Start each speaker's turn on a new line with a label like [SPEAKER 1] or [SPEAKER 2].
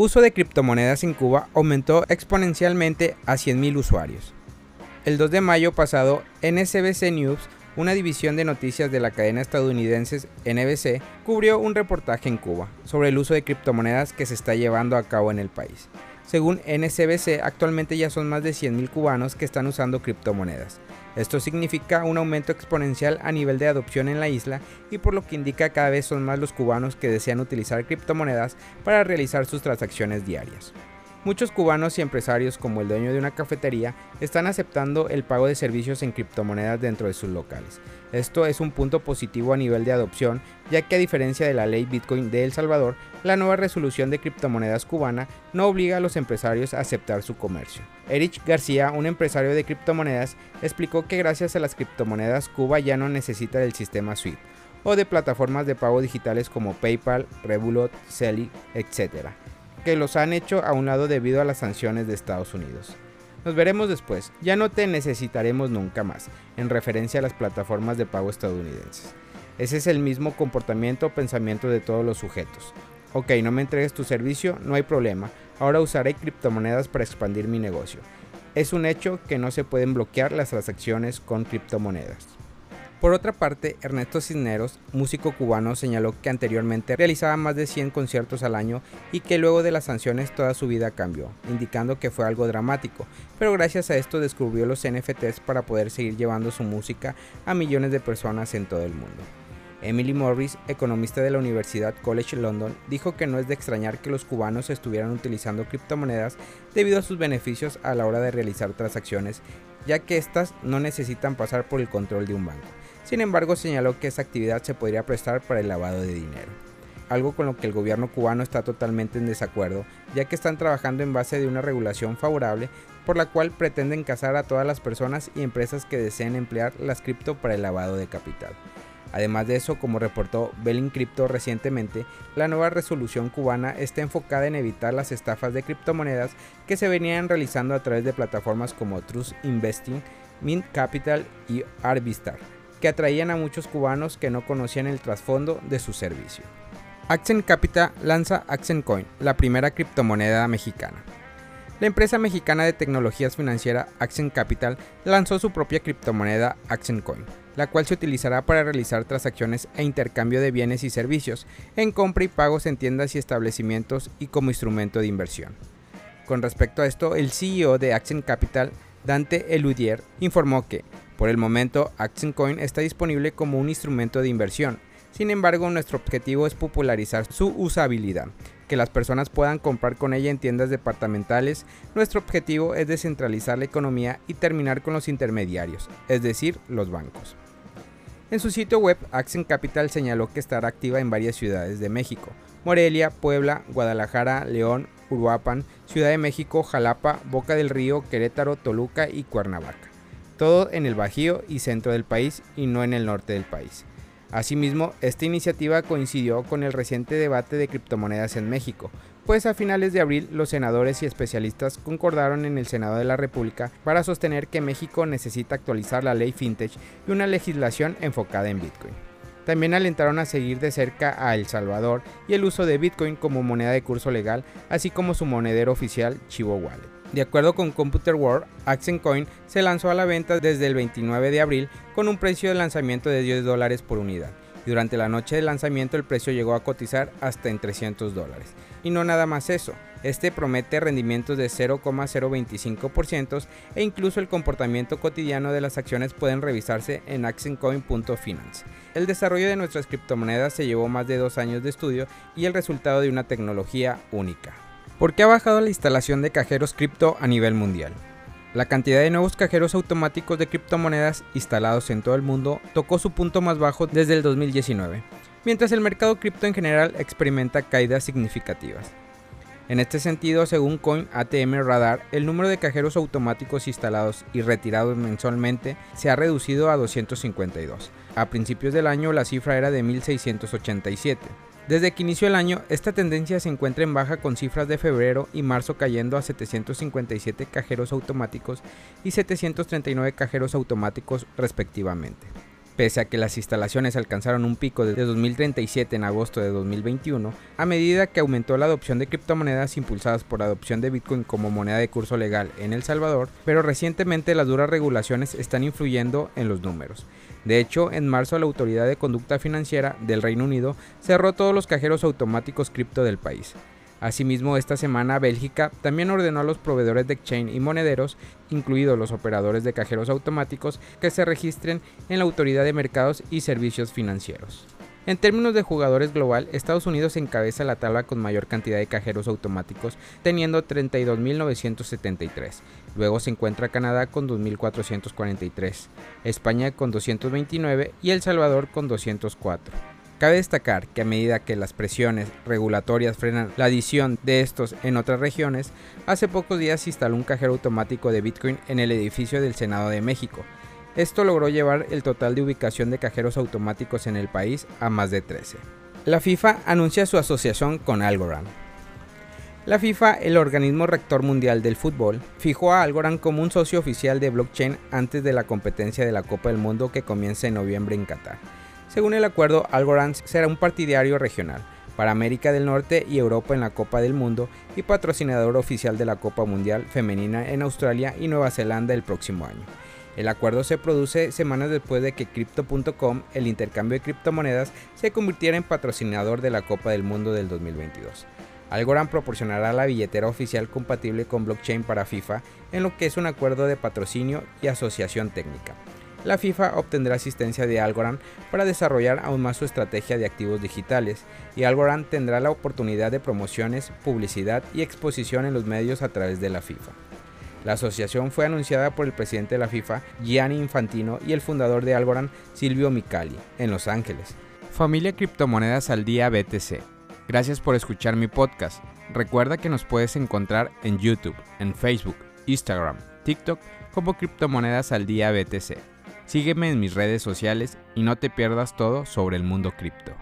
[SPEAKER 1] uso de criptomonedas en Cuba aumentó exponencialmente a 100.000 usuarios. El 2 de mayo pasado, NSBC News, una división de noticias de la cadena estadounidense NBC, cubrió un reportaje en Cuba sobre el uso de criptomonedas que se está llevando a cabo en el país. Según NSBC, actualmente ya son más de 100.000 cubanos que están usando criptomonedas. Esto significa un aumento exponencial a nivel de adopción en la isla y por lo que indica cada vez son más los cubanos que desean utilizar criptomonedas para realizar sus transacciones diarias. Muchos cubanos y empresarios como el dueño de una cafetería están aceptando el pago de servicios en criptomonedas dentro de sus locales. Esto es un punto positivo a nivel de adopción, ya que a diferencia de la ley Bitcoin de El Salvador, la nueva resolución de criptomonedas cubana no obliga a los empresarios a aceptar su comercio. Erich García, un empresario de criptomonedas, explicó que gracias a las criptomonedas Cuba ya no necesita del sistema SWIFT o de plataformas de pago digitales como PayPal, Revolut, Celi, etc que los han hecho a un lado debido a las sanciones de Estados Unidos. Nos veremos después, ya no te necesitaremos nunca más, en referencia a las plataformas de pago estadounidenses. Ese es el mismo comportamiento o pensamiento de todos los sujetos. Ok, no me entregues tu servicio, no hay problema, ahora usaré criptomonedas para expandir mi negocio. Es un hecho que no se pueden bloquear las transacciones con criptomonedas. Por otra parte, Ernesto Cisneros, músico cubano, señaló que anteriormente realizaba más de 100 conciertos al año y que luego de las sanciones toda su vida cambió, indicando que fue algo dramático, pero gracias a esto descubrió los NFTs para poder seguir llevando su música a millones de personas en todo el mundo. Emily Morris, economista de la Universidad College London, dijo que no es de extrañar que los cubanos estuvieran utilizando criptomonedas debido a sus beneficios a la hora de realizar transacciones, ya que éstas no necesitan pasar por el control de un banco. Sin embargo, señaló que esa actividad se podría prestar para el lavado de dinero, algo con lo que el gobierno cubano está totalmente en desacuerdo, ya que están trabajando en base de una regulación favorable por la cual pretenden cazar a todas las personas y empresas que deseen emplear las cripto para el lavado de capital. Además de eso, como reportó Belin Crypto recientemente, la nueva resolución cubana está enfocada en evitar las estafas de criptomonedas que se venían realizando a través de plataformas como Trust Investing, Mint Capital y Arbistar que atraían a muchos cubanos que no conocían el trasfondo de su servicio. Accent Capital lanza Accent Coin, la primera criptomoneda mexicana. La empresa mexicana de tecnologías financieras Accent Capital lanzó su propia criptomoneda Accent Coin, la cual se utilizará para realizar transacciones e intercambio de bienes y servicios, en compra y pagos en tiendas y establecimientos y como instrumento de inversión. Con respecto a esto, el CEO de Accent Capital, Dante Eludier, informó que por el momento, Action Coin está disponible como un instrumento de inversión. Sin embargo, nuestro objetivo es popularizar su usabilidad, que las personas puedan comprar con ella en tiendas departamentales. Nuestro objetivo es descentralizar la economía y terminar con los intermediarios, es decir, los bancos. En su sitio web, Action Capital señaló que estará activa en varias ciudades de México, Morelia, Puebla, Guadalajara, León, Uruapan, Ciudad de México, Jalapa, Boca del Río, Querétaro, Toluca y Cuernavaca todo en el Bajío y centro del país y no en el norte del país. Asimismo, esta iniciativa coincidió con el reciente debate de criptomonedas en México, pues a finales de abril los senadores y especialistas concordaron en el Senado de la República para sostener que México necesita actualizar la ley fintech y una legislación enfocada en Bitcoin. También alentaron a seguir de cerca a El Salvador y el uso de Bitcoin como moneda de curso legal, así como su monedero oficial Chivo Wallet. De acuerdo con Computer World, Accent Coin se lanzó a la venta desde el 29 de abril con un precio de lanzamiento de 10 dólares por unidad. Y durante la noche de lanzamiento el precio llegó a cotizar hasta en 300 dólares. Y no nada más eso, este promete rendimientos de 0,025% e incluso el comportamiento cotidiano de las acciones pueden revisarse en accentcoin.finance. El desarrollo de nuestras criptomonedas se llevó más de dos años de estudio y el resultado de una tecnología única. ¿Por qué ha bajado la instalación de cajeros cripto a nivel mundial? La cantidad de nuevos cajeros automáticos de criptomonedas instalados en todo el mundo tocó su punto más bajo desde el 2019, mientras el mercado cripto en general experimenta caídas significativas. En este sentido, según Coin ATM Radar, el número de cajeros automáticos instalados y retirados mensualmente se ha reducido a 252. A principios del año la cifra era de 1687. Desde que inició el año, esta tendencia se encuentra en baja con cifras de febrero y marzo cayendo a 757 cajeros automáticos y 739 cajeros automáticos respectivamente. Pese a que las instalaciones alcanzaron un pico de 2037 en agosto de 2021, a medida que aumentó la adopción de criptomonedas impulsadas por la adopción de Bitcoin como moneda de curso legal en El Salvador, pero recientemente las duras regulaciones están influyendo en los números. De hecho, en marzo la Autoridad de Conducta Financiera del Reino Unido cerró todos los cajeros automáticos cripto del país. Asimismo, esta semana Bélgica también ordenó a los proveedores de exchange y monederos, incluidos los operadores de cajeros automáticos, que se registren en la Autoridad de Mercados y Servicios Financieros. En términos de jugadores global, Estados Unidos encabeza la tabla con mayor cantidad de cajeros automáticos, teniendo 32.973. Luego se encuentra Canadá con 2.443, España con 229 y El Salvador con 204. Cabe destacar que a medida que las presiones regulatorias frenan la adición de estos en otras regiones, hace pocos días se instaló un cajero automático de Bitcoin en el edificio del Senado de México. Esto logró llevar el total de ubicación de cajeros automáticos en el país a más de 13. La FIFA anuncia su asociación con Algorand. La FIFA, el organismo rector mundial del fútbol, fijó a Algorand como un socio oficial de blockchain antes de la competencia de la Copa del Mundo que comienza en noviembre en Qatar. Según el acuerdo, Algorand será un partidario regional para América del Norte y Europa en la Copa del Mundo y patrocinador oficial de la Copa Mundial Femenina en Australia y Nueva Zelanda el próximo año. El acuerdo se produce semanas después de que Crypto.com, el intercambio de criptomonedas, se convirtiera en patrocinador de la Copa del Mundo del 2022. Algorand proporcionará la billetera oficial compatible con blockchain para FIFA, en lo que es un acuerdo de patrocinio y asociación técnica la FIFA obtendrá asistencia de Algorand para desarrollar aún más su estrategia de activos digitales y Algorand tendrá la oportunidad de promociones, publicidad y exposición en los medios a través de la FIFA. La asociación fue anunciada por el presidente de la FIFA, Gianni Infantino, y el fundador de Algorand, Silvio Micali, en Los Ángeles. Familia Criptomonedas al Día BTC. Gracias por escuchar mi podcast. Recuerda que nos puedes encontrar en YouTube, en Facebook, Instagram, TikTok como Criptomonedas al Día BTC. Sígueme en mis redes sociales y no te pierdas todo sobre el mundo cripto.